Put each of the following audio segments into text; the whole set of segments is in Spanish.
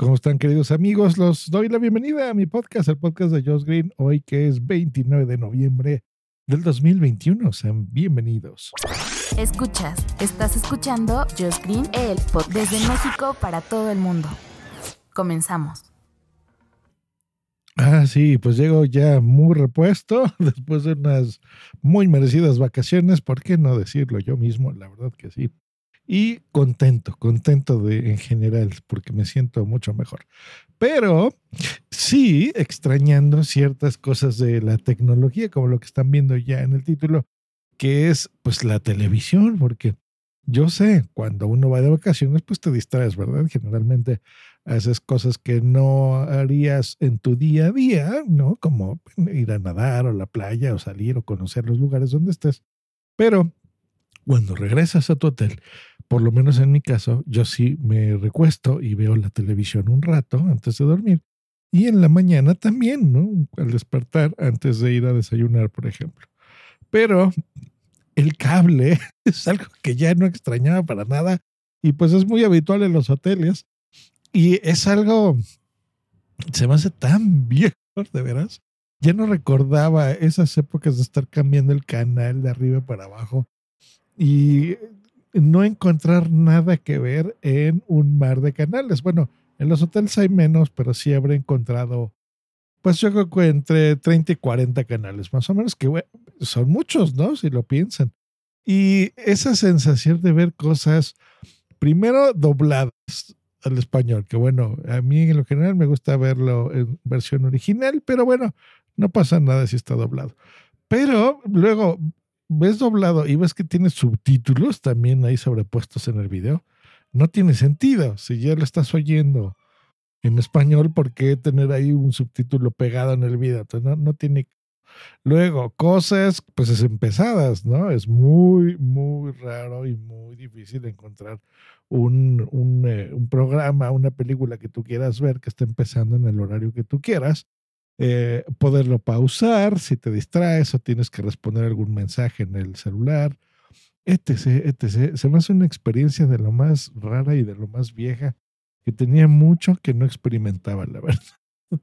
¿Cómo están, queridos amigos? Los doy la bienvenida a mi podcast, el podcast de Josh Green, hoy que es 29 de noviembre del 2021. Sean bienvenidos. Escuchas, estás escuchando Josh Green, el podcast desde México para todo el mundo. Comenzamos. Ah, sí, pues llego ya muy repuesto después de unas muy merecidas vacaciones, ¿por qué no decirlo yo mismo? La verdad que sí y contento, contento de en general, porque me siento mucho mejor. Pero sí extrañando ciertas cosas de la tecnología, como lo que están viendo ya en el título, que es pues la televisión, porque yo sé, cuando uno va de vacaciones, pues te distraes, ¿verdad? Generalmente haces cosas que no harías en tu día a día, ¿no? Como ir a nadar o la playa o salir o conocer los lugares donde estés. Pero cuando regresas a tu hotel, por lo menos en mi caso, yo sí me recuesto y veo la televisión un rato antes de dormir. Y en la mañana también, ¿no? Al despertar antes de ir a desayunar, por ejemplo. Pero el cable es algo que ya no extrañaba para nada y pues es muy habitual en los hoteles. Y es algo, se me hace tan viejo, de veras. Ya no recordaba esas épocas de estar cambiando el canal de arriba para abajo y no encontrar nada que ver en un mar de canales. Bueno, en los hoteles hay menos, pero sí habré encontrado, pues yo creo que entre 30 y 40 canales, más o menos, que son muchos, ¿no? Si lo piensan. Y esa sensación de ver cosas, primero dobladas al español, que bueno, a mí en lo general me gusta verlo en versión original, pero bueno, no pasa nada si está doblado. Pero luego ves doblado y ves que tiene subtítulos también ahí sobrepuestos en el video, no tiene sentido. Si ya lo estás oyendo en español, ¿por qué tener ahí un subtítulo pegado en el video? Entonces, no, no tiene. Luego, cosas pues es empezadas, ¿no? Es muy, muy raro y muy difícil encontrar un, un, eh, un programa, una película que tú quieras ver que esté empezando en el horario que tú quieras eh, poderlo pausar si te distraes o tienes que responder algún mensaje en el celular, etc, etc. Se me hace una experiencia de lo más rara y de lo más vieja que tenía mucho que no experimentaba, la verdad.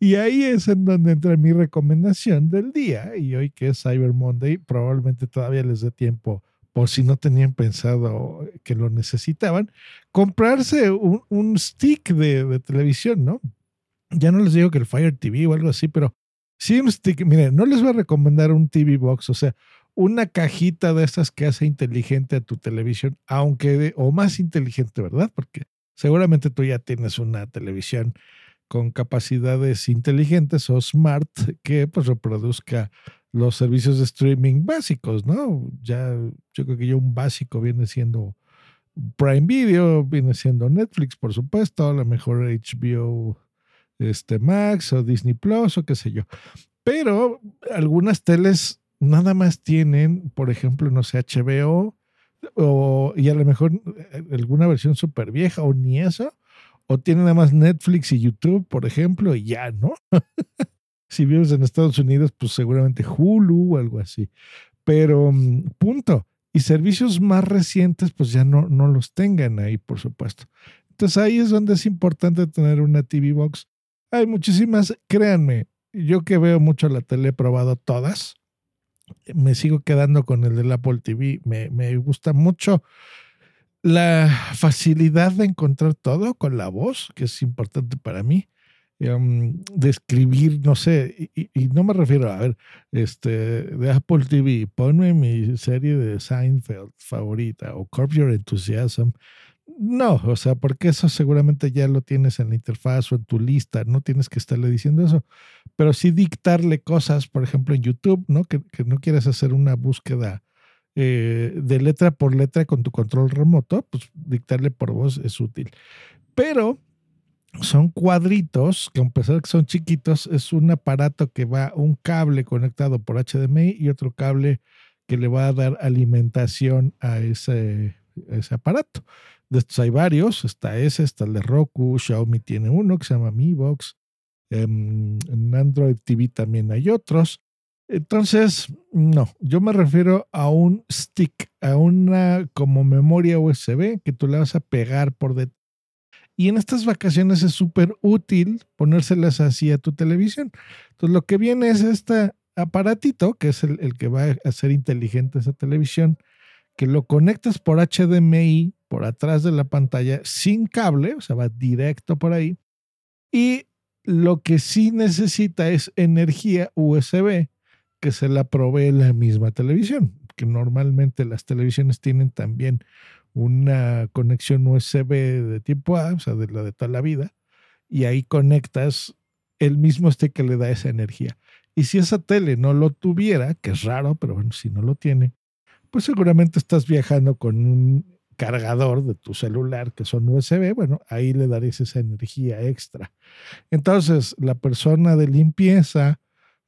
y ahí es en donde entra mi recomendación del día y hoy que es Cyber Monday, probablemente todavía les dé tiempo por si no tenían pensado que lo necesitaban, comprarse un, stick de televisión, ¿no? Ya no les digo que el Fire TV o algo así, pero sí. Miren, no les voy a recomendar un TV Box, o sea, una cajita de estas que hace inteligente a tu televisión, aunque, o más inteligente, ¿verdad? Porque seguramente tú ya tienes una televisión con capacidades inteligentes o smart que pues reproduzca los servicios de streaming básicos, ¿no? Ya yo creo que un básico viene siendo Prime Video, viene siendo Netflix, por supuesto, a lo mejor HBO este, Max o Disney Plus o qué sé yo. Pero algunas teles nada más tienen, por ejemplo, no sé, HBO o, y a lo mejor eh, alguna versión súper vieja o ni eso, o tienen nada más Netflix y YouTube, por ejemplo, y ya, ¿no? si vives en Estados Unidos, pues seguramente Hulu o algo así. Pero mm, punto. Y servicios más recientes, pues ya no, no los tengan ahí, por supuesto. Entonces ahí es donde es importante tener una TV Box hay muchísimas, créanme, yo que veo mucho la tele, he probado todas. Me sigo quedando con el del Apple TV. Me, me gusta mucho la facilidad de encontrar todo con la voz, que es importante para mí. Um, de escribir, no sé, y, y, no me refiero a, ver, este, de Apple TV, ponme mi serie de Seinfeld favorita o Curb Your Enthusiasm no, o sea, porque eso seguramente ya lo tienes en la interfaz o en tu lista, no tienes que estarle diciendo eso. Pero sí dictarle cosas, por ejemplo, en YouTube, ¿no? Que, no quieres hacer una búsqueda eh, de letra por letra con tu control remoto, pues dictarle por voz es útil. Pero son cuadritos que a pesar que son chiquitos, es un aparato que va un cable conectado por HDMI y otro cable que le va a dar alimentación a ese aparato. De estos hay varios, está ese, está el de Roku, Xiaomi tiene uno que se llama Mi Box, em, en Android TV también hay otros. Entonces, no, yo me refiero a un stick, a una como memoria USB que tú le vas a pegar por detrás. Y en estas vacaciones es súper útil ponérselas así a tu televisión. Entonces, lo que viene es este aparatito, que es el, el que va a hacer inteligente esa televisión, que lo conectas por HDMI por atrás de la pantalla sin cable, o sea, va directo por ahí. Y lo que sí necesita es energía USB que se la provee la misma televisión, que normalmente las televisiones tienen también una conexión USB de tipo A, o sea, de la de toda la vida, y ahí conectas el mismo este que le da esa energía. Y si esa tele no lo tuviera, que es raro, pero bueno, si no lo tiene, pues seguramente estás viajando con un cargador de tu celular que son USB, bueno, ahí le darías esa energía extra. Entonces, la persona de limpieza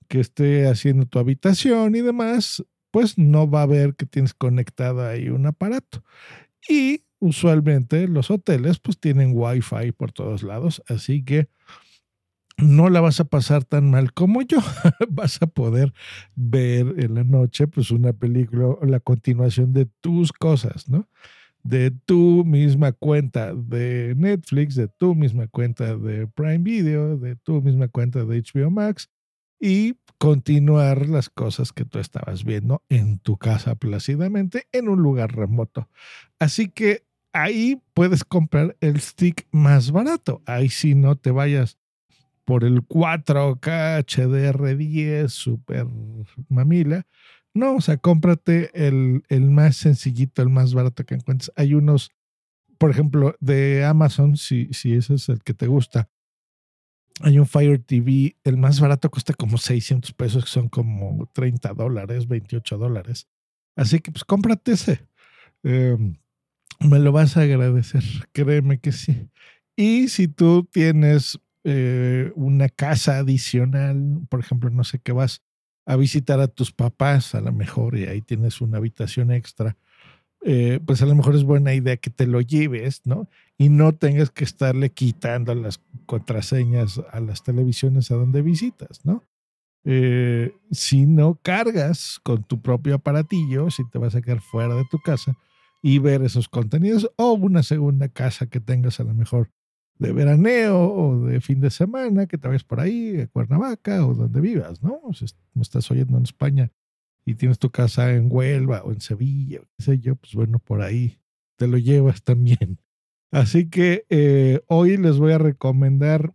que esté haciendo tu habitación y demás, pues no va a ver que tienes conectado ahí un aparato. Y usualmente los hoteles pues tienen wifi por todos lados, así que no la vas a pasar tan mal como yo. vas a poder ver en la noche pues una película la continuación de tus cosas, ¿no? De tu misma cuenta de Netflix, de tu misma cuenta de Prime Video, de tu misma cuenta de HBO Max y continuar las cosas que tú estabas viendo en tu casa plácidamente en un lugar remoto. Así que ahí puedes comprar el stick más barato. Ahí sí no te vayas por el 4K HDR10 super mamila. No, o sea, cómprate el, el, más sencillito, el más barato que encuentres. Hay unos, por ejemplo, de Amazon, si, si ese es el que te gusta. Hay un Fire TV, el más barato cuesta como 600 pesos, que son como 30 dólares, 28 dólares. Así que pues cómprate ese. Em, me lo vas a agradecer, créeme que sí. Y si tú tienes eh, una casa adicional, por ejemplo, no sé, qué vas a visitar a tus papás a lo mejor y ahí tienes una habitación extra, eh, pues a lo mejor es buena idea que te lo lleves, ¿no? Y no tengas que estarle quitando las contraseñas a las televisiones a donde visitas, ¿no? Eh, si no cargas con tu propio aparatillo, si te vas a quedar fuera de tu casa y ver esos contenidos o una segunda casa que tengas a lo mejor de veraneo o de fin de semana, que te vayas por ahí, a Cuernavaca o donde vivas, ¿no? Como estás oyendo en España y tienes tu casa en Huelva o en Sevilla, o qué sé yo, pues bueno, por ahí te lo llevas también. Así que eh, hoy les voy a recomendar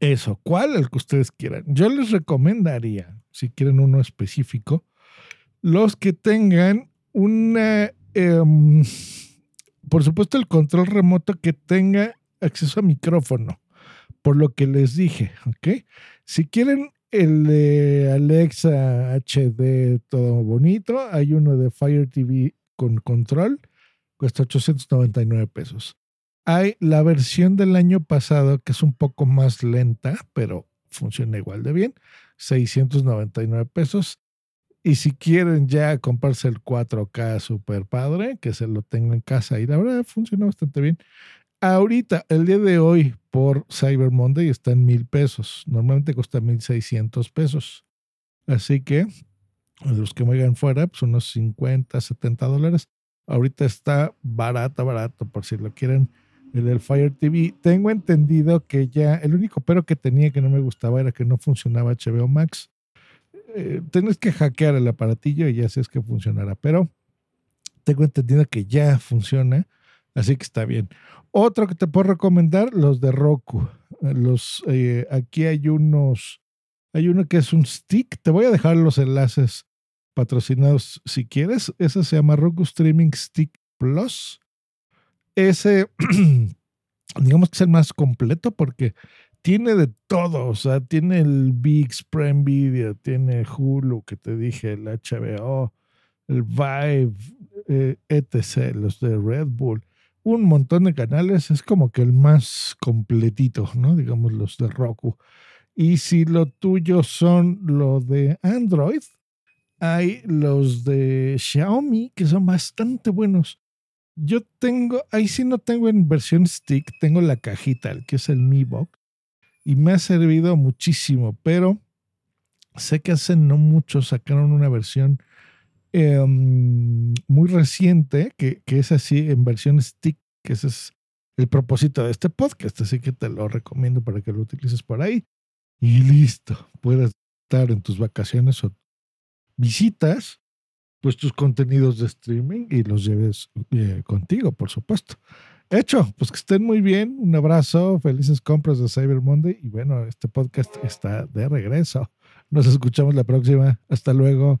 eso. ¿Cuál? El que ustedes quieran. Yo les recomendaría, si quieren uno específico, los que tengan una, em, por supuesto, el control remoto que tenga acceso a micrófono, por lo que les dije, ¿ok? Si quieren el de Alexa HD todo bonito, hay uno de Fire TV con control, cuesta 899 pesos. Hay la versión del año pasado que es un poco más lenta, pero funciona igual de bien, 699 pesos. Y si quieren ya comprarse el 4K super padre, que se lo tengo en casa y la verdad funciona bastante bien, Ahorita, el día de hoy, por Cyber Monday está en mil pesos. Normalmente cuesta mil seiscientos pesos. Así que los que me vayan fuera, pues unos 50, 70 dólares. Ahorita está barato, barato, por si lo quieren. El del Fire TV. Tengo entendido que ya el único pero que tenía que no me gustaba era que no funcionaba HBO Max. Eh, tienes que hackear el aparatillo y ya es que funcionará. Pero tengo entendido que ya funciona. Así que está bien. Otro que te puedo recomendar, los de Roku. Los, eh, aquí hay unos, hay uno que es un stick. Te voy a dejar los enlaces patrocinados si quieres. Ese se llama Roku Streaming Stick Plus. Ese, digamos que es el más completo porque tiene de todo. O sea, tiene el Big Prime Video, tiene Hulu, que te dije, el HBO, el Vive, eh, etc., los de Red Bull un montón de canales, es como que el más completito, ¿no? Digamos los de Roku. Y si lo tuyo son lo de Android, hay los de Xiaomi que son bastante buenos. Yo tengo, ahí sí no tengo en versión stick, tengo la cajita, el que es el Mi Box, y me ha servido muchísimo, pero sé que hace no mucho sacaron una versión em, muy reciente, que, que es así en versión stick, que ese es el propósito de este podcast, así que te lo recomiendo para que lo utilices por ahí. Y listo, puedes estar en tus vacaciones o visitas pues tus contenidos de streaming y los lleves eh, contigo, por supuesto. Hecho, pues que estén muy bien. Un abrazo, felices compras de Cyber Monday y bueno, este podcast está de regreso. Nos escuchamos la próxima. Hasta luego